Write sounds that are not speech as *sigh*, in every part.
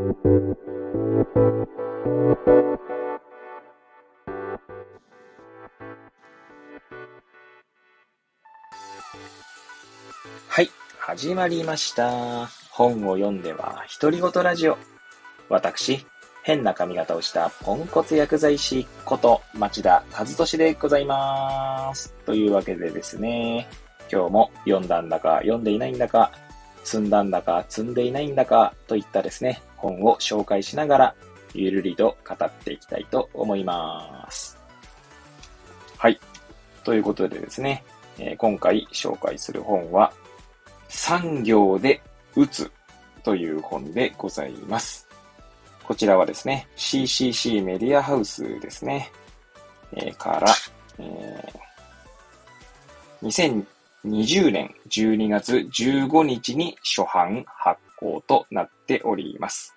はい、始まりました。本を読んでは独り言ラジオ。私、変な髪型をしたポンコツ薬剤師こと町田和俊でございます。というわけでですね、今日も読んだんだか読んでいないんだか、積んだんだか積んでいないんだかといったですね、本を紹介しながらゆるりと語っていきたいと思います。はい。ということでですね、えー、今回紹介する本は、産業で打つという本でございます。こちらはですね、CCC メディアハウスですね、えー、から、えー、2020年12月15日に初版発行となっております。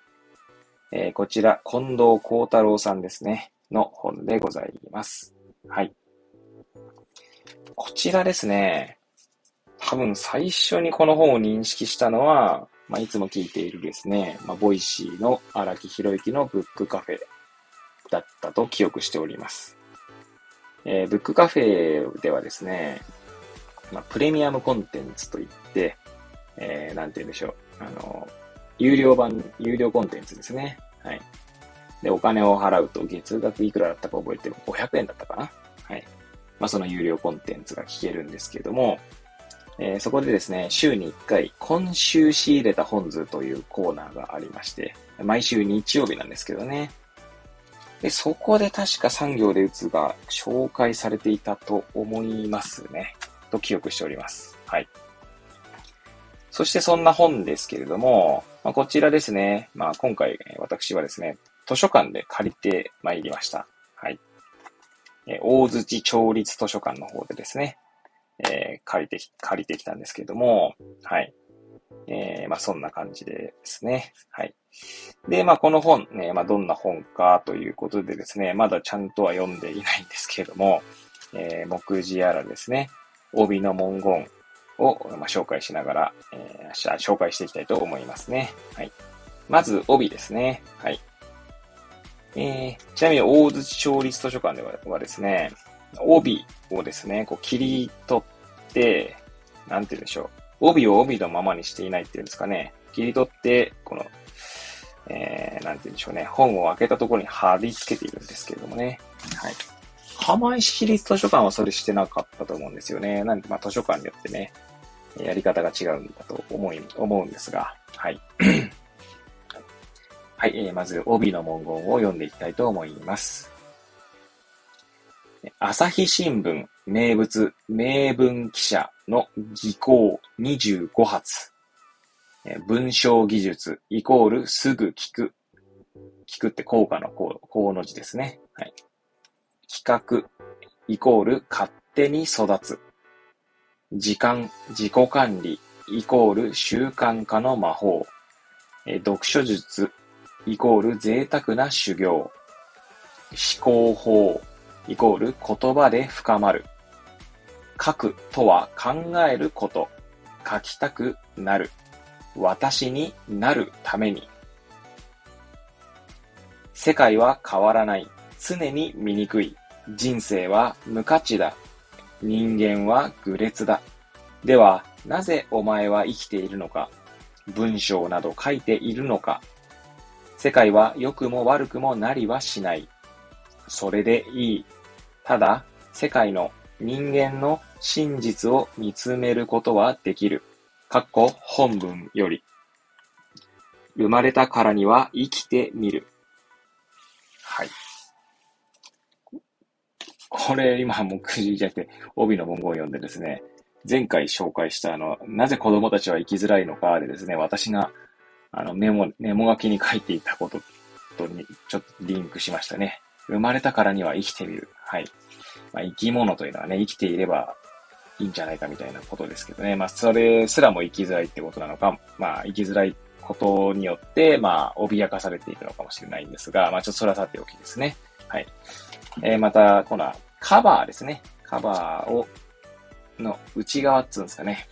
えー、こちら、近藤康太郎さんですね、の本でございます。はい。こちらですね、多分最初にこの本を認識したのは、まあ、いつも聞いているですね、まあ、 Voicy の荒木博之のブックカフェだったと記憶しております。えー、ブックカフェではですね、まあ、プレミアムコンテンツといって、えー、なんて言うんでしょう。あの、有料版、有料コンテンツですね。はい。で、お金を払うと月額いくらだったか覚えてる500円だったかなはい。まあ、その有料コンテンツが聞けるんですけども、えー、そこでですね、週に1回、今週仕入れた本図というコーナーがありまして、毎週日曜日なんですけどね。で、そこで確か産業で打つが紹介されていたと思いますね。と記憶しております。はい。そしてそんな本ですけれども、まあ、こちらですね。まあ今回私はですね、図書館で借りて参りました。はい。え大槌町立図書館の方でですね、えー、借りてき、借りてきたんですけれども、はい。えー、まあ、そんな感じですね。はい。で、まあ、この本ね、まあ、どんな本かということでですね、まだちゃんとは読んでいないんですけれども、えー、目次やらですね、帯の文言を、ま、紹介しながら、えー、紹介していきたいと思いますね。はい。まず、帯ですね。はい。えー、ちなみに、大槌町立図書館でははですね、帯をですね、こう切り取って、なんて言うんでしょう。帯を帯のままにしていないっていうんですかね。切り取って、この、えー、なんて言うんでしょうね。本を開けたところに貼り付けているんですけれどもね。はい。釜石市立図書館はそれしてなかったと思うんですよね。なんで、まあ図書館によってね、やり方が違うんだと思い、思うんですが、はい。*clears throat* はい、えー、まず帯の文言を読んでいきたいと思います。朝日新聞名物名文記者の技巧25発。文章技術イコールすぐ聞く。聞くって効果の効、の字ですね。はい。企画イコール勝手に育つ。時間、自己管理イコール習慣化の魔法。え読書術イコール贅沢な修行。思考法イコール言葉で深まる。書くとは考えること。書きたくなる。私になるために。世界は変わらない。常に醜い。人生は無価値だ。人間は愚劣だ。では、なぜお前は生きているのか？文章など書いているのか？世界は良くも悪くもなりはしない。それでいい。ただ、世界の人間の真実を見つめることはできる。かっこ本文より。生まれたからには生きてみる。これ今もうくじじゃなくて帯の文言を読んでですね、前回紹介したあの、なぜ子供たちは生きづらいのかでですね、私があのメモ、メモ書きに書いていたこととにちょっとリンクしましたね。生まれたからには生きてみる。はい。まあ、生き物というのはね、生きていればいいんじゃないかみたいなことですけどね。まあ、それすらも生きづらいってことなのか、まあ、生きづらいことによって、まあ、脅かされているのかもしれないんですが、まあ、ちょっとそれはさておきですね。はい。えー、また、このカバーですね。カバーを、の内側っつうんですかね。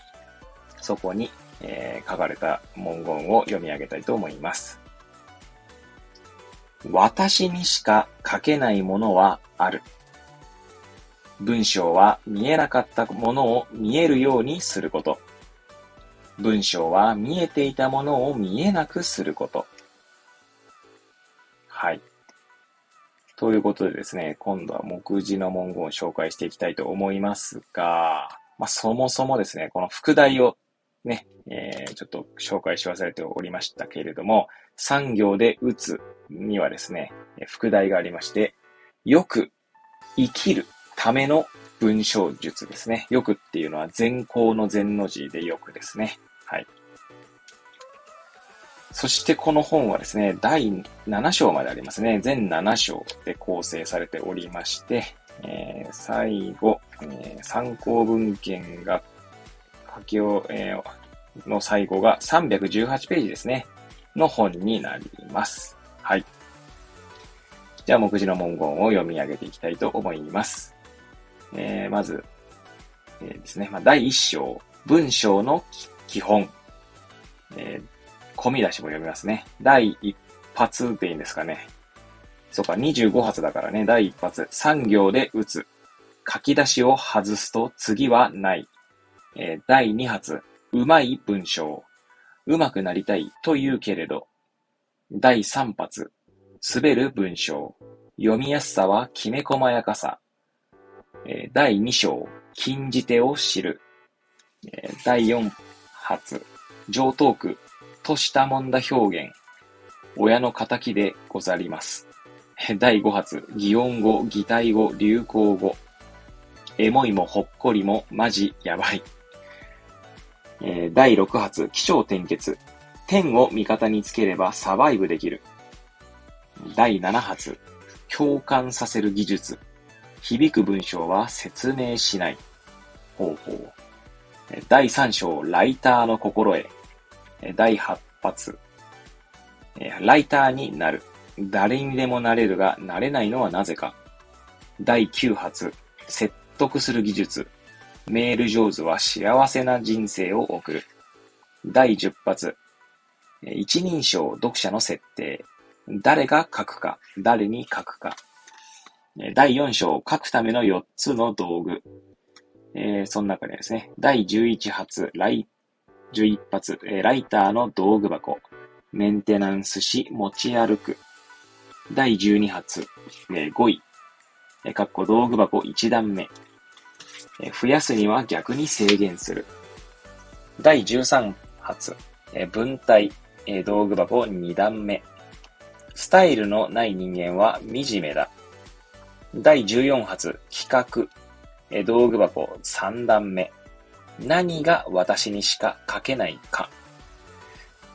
そこに、えー、書かれた文言を読み上げたいと思います。私にしか書けないものはある。文章は見えなかったものを見えるようにすること。文章は見えていたものを見えなくすること。はい。ということでですね、今度は目次の文言を紹介していきたいと思いますが、まあ、そもそもですね、この副題をね、えー、ちょっと紹介し忘れておりましたけれども、産業で打つにはですね、副題がありまして、よく生きるための文章術ですね。よくっていうのは善行の善の字でよくですね。はい。そしてこの本はですね、第7章までありますね。全7章で構成されておりまして、えー、最後、えー、参考文献が書きを、えー、の最後が318ページですね。の本になります。はい。じゃあ、目次の文言を読み上げていきたいと思います。えー、まず、えー、ですね、まあ、第1章、文章の基本。えー、込み出しも読みますね。第1発でいいんですかね。そうか、25発だからね、第1発、3行で打つ。書き出しを外すと次はない。えー、第2発、うまい文章。うまくなりたいと言うけれど。第3発、滑る文章。読みやすさはきめ細やかさ。えー、第2章、禁じ手を知る。えー、第4発、上等句としたもんだ表現。親の仇でござります。*laughs* 第5発、擬音語、擬態語、流行語。エモいもほっこりもマジやばい。えー、第6発、気象転結。天を味方につければサバイブできる。第7発、共感させる技術。響く文章は説明しない。ほうほう。第3章、ライターの心得。第8発、ライターになる。誰にでもなれるが、なれないのはなぜか。第9発、説得する技術。メール上手は幸せな人生を送る。第10発、一人称読者の設定。誰が書くか、誰に書くか。第4章、書くための4つの道具。えー、その中でですね、第11発、ライ、11発、えー、ライターの道具箱。メンテナンスし持ち歩く。第12発、えー、5位。えー、かっこ道具箱1段目。えー、増やすには逆に制限する。第13発、えー、文体、えー、道具箱2段目。スタイルのない人間は惨めだ。第14発、企画、え道具箱3段目。何が私にしか書けないか。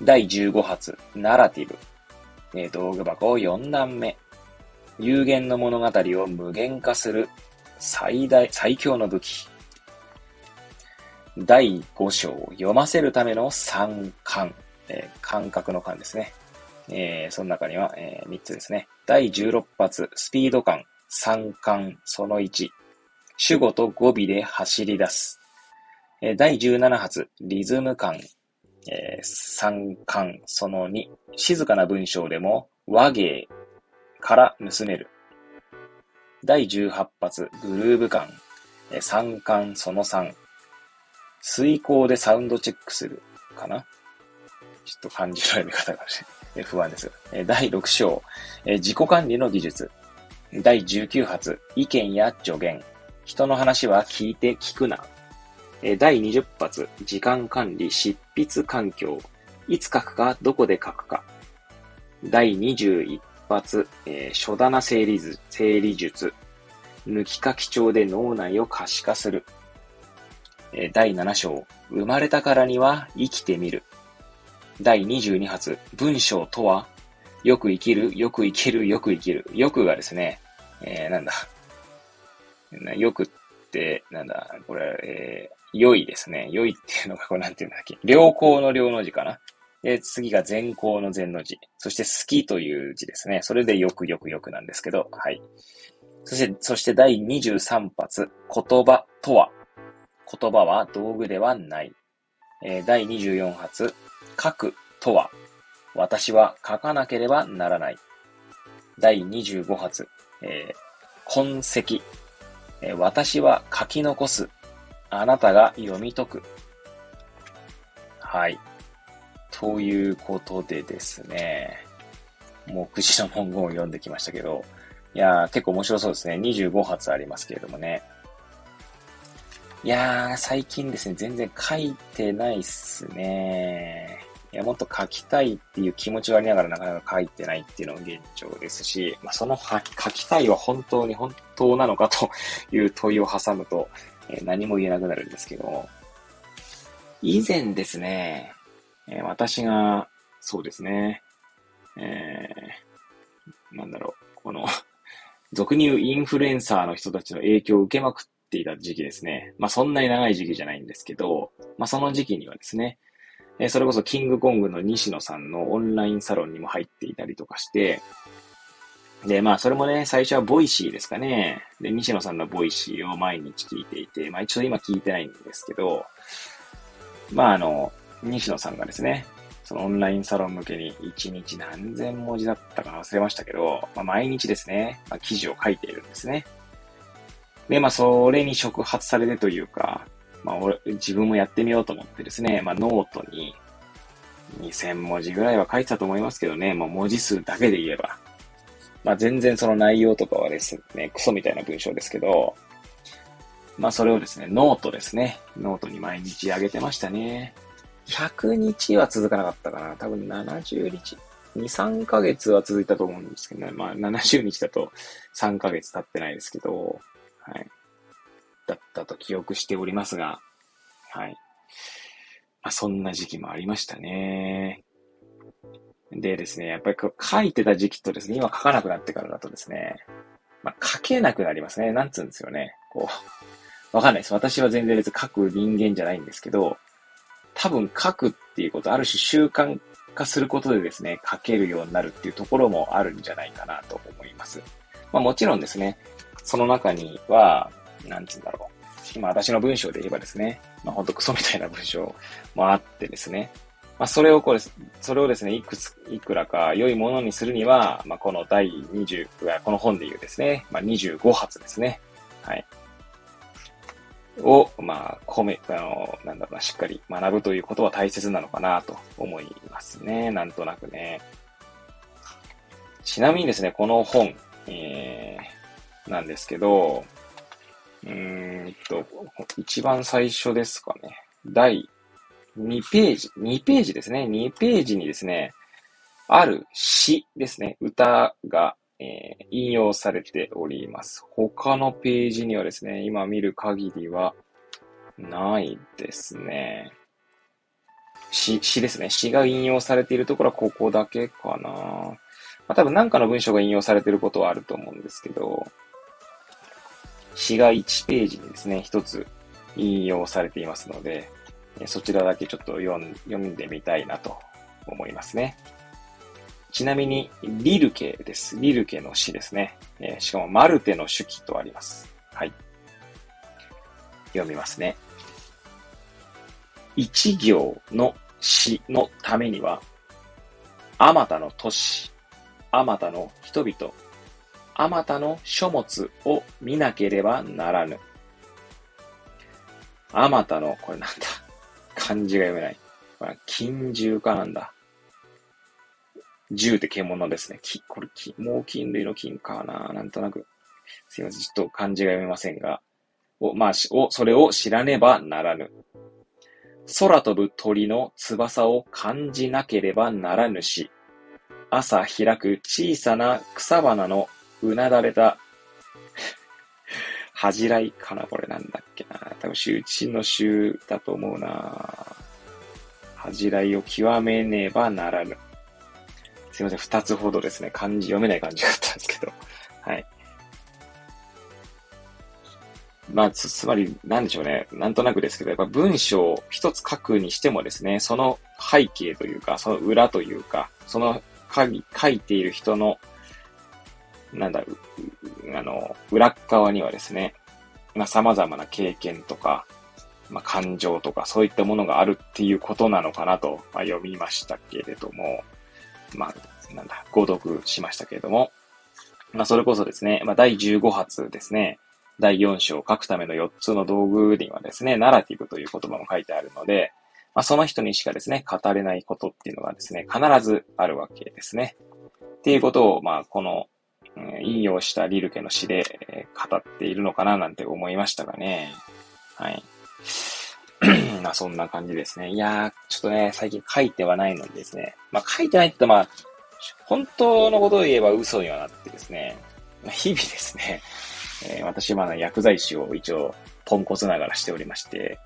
第15発、ナラティブ、え道具箱4段目。有限の物語を無限化する最大、最強の武器。第5章、読ませるための三感、えー、感覚の感ですね。えー、その中には、えー、3つですね。第16発、スピード感、三冠その1、主語と語尾で走り出す。え第17発、リズム感、えー、三冠その2、静かな文章でも和芸から盗める。第18発、グルーヴ感、えー、三冠その3、遂行でサウンドチェックするかなちょっと漢字の読み方が不安です。第6章、自己管理の技術。第19発、意見や助言。人の話は聞いて聞くな。第20発、時間管理、執筆環境。いつ書くか、どこで書くか。第21発、えー、書棚整理図整理術。抜き書き帳で脳内を可視化する。え第7章、生まれたからには生きてみる。第22発、文章とはよく生きる、よく生きる、よく生きる。よくがですね、えー、なんだ。よくっ、なんだ、これ、えー、良いですね。良いっていうのが、これなんていうんだっけ。良好の良の字かな。で、次が善行の善の字。そして好きという字ですね。それでよくよくよくなんですけど、はい。そして、そして第23発、言葉とは。言葉は道具ではない。えー、第24発、書くとは。私は書かなければならない。第25発、えー、痕跡、私は書き残す。あなたが読み解く。はい。ということでですね、目次の文言を読んできましたけど、いやー、結構面白そうですね。25発ありますけれどもね。いやー、最近ですね、全然書いてないっすね。いや、もっと書きたいっていう気持ちがありながらなかなか書いてないっていうのが現状ですし、まあ、その書きたいは本当に本当なのかという問いを挟むと、え、何も言えなくなるんですけど、以前ですね、え、私が、そうですね、えー、なんだろう、この俗に言うインフルエンサーの人たちの影響を受けまくっていた時期ですね。まあそんなに長い時期じゃないんですけど、まあその時期にはですね、えそれこそキングコングの西野さんのオンラインサロンにも入っていたりとかして、で、まあ、それもね、最初は Voicyですかね。で、西野さんの Voicy を毎日聞いていて、まあ、一応今聞いてないんですけど、まあ、あの、西野さんがですね、そのオンラインサロン向けに1日何千文字だったか忘れましたけど、まあ、毎日ですね、まあ、記事を書いているんですね。で、まあ、それに触発されてというか、まあ、俺、自分もやってみようと思ってですね、まあ、ノートに2000文字ぐらいは書いてたと思いますけどね、まあ、文字数だけで言えば。まあ、全然その内容とかはですね、クソみたいな文章ですけど、まあ、それをですね、ノートですね。ノートに毎日上げてましたね。100日は続かなかったかな。多分70日。2、3ヶ月は続いたと思うんですけどね。まあ、70日だと3ヶ月経ってないですけど、はい。だったと記憶しておりますが、はい。まあ、そんな時期もありましたね。でですね、やっぱり書いてた時期とですね、今書かなくなってからだとですね、まあ、書けなくなりますね。なんつうんですよね。こう、わかんないです。私は全然別に書く人間じゃないんですけど、多分書くっていうこと、ある種習慣化することでですね、書けるようになるっていうところもあるんじゃないかなと思います。まあもちろんですね、その中には、なんつうんだろう。今私の文章で言えばですね、まあほんとクソみたいな文章 *laughs* もあってですね、まあそれをこれ、それをですね、いくつ、いくらか良いものにするには、まあこの第20、この本で言うですね、まあ25発ですね。はい。を、まあ、込め、あの、なんだろうな、しっかり学ぶということは大切なのかなと思いますね。なんとなくね。ちなみにですね、この本、えー、なんですけど、うーんと、一番最初ですかね。第2ページ、2ページですね。2ページにですね、ある詩ですね。歌が、えー、引用されております。他のページにはですね、今見る限りはないですね。詩、詩ですね。詩が引用されているところはここだけかな。まあ、多分何かの文章が引用されていることはあると思うんですけど、詩が1ページにですね、一つ引用されていますので、そちらだけちょっと読ん読んでみたいなと思いますね。ちなみに、リルケです。リルケの詩ですね。え、しかも、マルテの手記とあります。はい。読みますね。一行の詩のためには、あまたの都市、あまたの人々、あまたの書物を見なければならぬ。あまたの、これなんだ。漢字が読めない。これ金獣かなんだ。銃って獣ですね。き、これ、き、猛禽類の金かななんとなく。すいません。ちょっと漢字が読めませんが。を、まあ、を、それを知らねばならぬ。空飛ぶ鳥の翼を感じなければならぬし、朝開く小さな草花のうなだれた *laughs* 恥じらいかなこれなんだっけな多分、周知の週だと思うな恥じらいを極めねばならぬ。すいません、二つほどですね、漢字読めない感じだったんですけど。*laughs* はい。まあ、つ、つまり、なんでしょうね。なんとなくですけど、やっぱ文章を一つ書くにしてもですね、その背景というか、その裏というか、その書いている人のなんだ、あの、裏側にはですね、まあ、様々な経験とか、まあ、感情とか、そういったものがあるっていうことなのかなと、まあ、読みましたけれども、まあ、なんだ、誤読しましたけれども、まあ、それこそですね、まあ、第15発ですね、第4章を書くための4つの道具にはですね、ナラティブという言葉も書いてあるので、まあ、その人にしかですね、語れないことっていうのがですね、必ずあるわけですね。っていうことを、まあ、この、引用したリルケの詩で、語っているのかななんて思いましたがね。はい。*clears throat* まあそんな感じですね。いやー、ちょっとね、最近書いてはないのにですね。まあ書いてないってまあ、本当のことを言えば嘘にはなってですね。まあ、日々ですね、えー、私はまだ薬剤師を一応ポンコツながらしておりまして、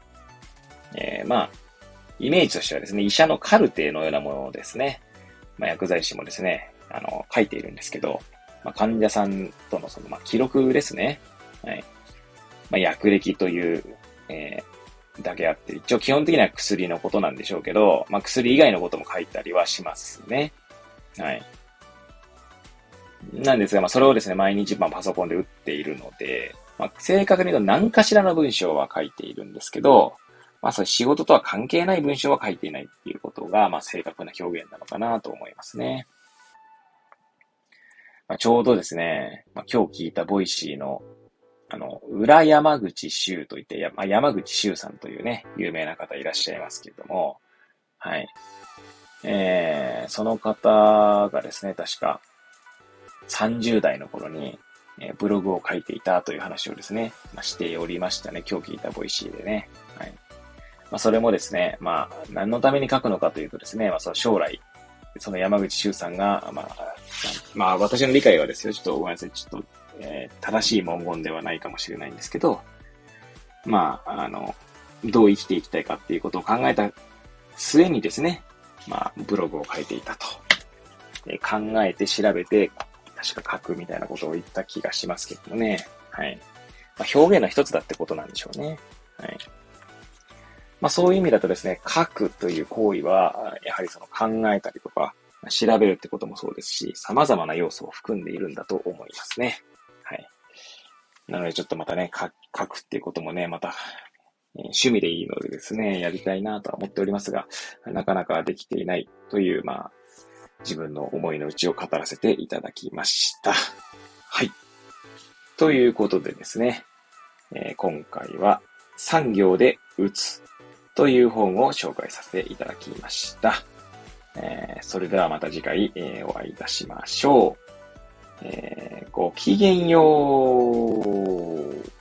えー、まあ、イメージとしてはですね、医者のカルテのようなものをですね。まあ、薬剤師もですね、あの、書いているんですけど、まあ、患者さんとのその、まあ、記録ですね。はい。まあ、薬歴という、えー、だけあって、一応基本的には薬のことなんでしょうけど、まあ、薬以外のことも書いたりはしますね。はい。なんですが、まあ、それをですね、毎日、ま、パソコンで打っているので、まあ、正確に言うと何かしらの文章は書いているんですけど、まあ、そ仕事とは関係ない文章は書いていないっていうことが、まあ、正確な表現なのかなと思いますね。まあ、ちょうどですね、まあ、今日聞いた Voicyのあの、裏山口周といって、まあ、山口周さんというね、有名な方いらっしゃいますけれども、はい。えー、その方がですね、確か30代の頃に、えー、ブログを書いていたという話をですね、まあ、しておりましたね。今日聞いた Voicy でね。はい。まあ、それもですね、まあ、何のために書くのかというとですね、まあ、その将来、その山口周さんが、まあ、まあ、私の理解はですよ、ちょっとごめんなさい、ちょっとえー、正しい文言ではないかもしれないんですけど、まあ、あの、どう生きていきたいかっていうことを考えた末にですね、まあ、ブログを書いていたと。えー、考えて調べて、確か書くみたいなことを言った気がしますけどね。はい。まあ、表現の一つだってことなんでしょうね。はい。まあそういう意味だとですね、書くという行為は、やはりその考えたりとか、調べるってこともそうですし、様々な要素を含んでいるんだと思いますね。はい。なのでちょっとまたね、書くっていうこともね、また、趣味でいいのでですね、やりたいなとは思っておりますが、なかなかできていないという、まあ、自分の思いの内を語らせていただきました。はい。ということでですね、えー、今回は産業で打つという本を紹介させていただきました。えー、それではまた次回、えー、お会いいたしましょう。えー、ごきげんよう。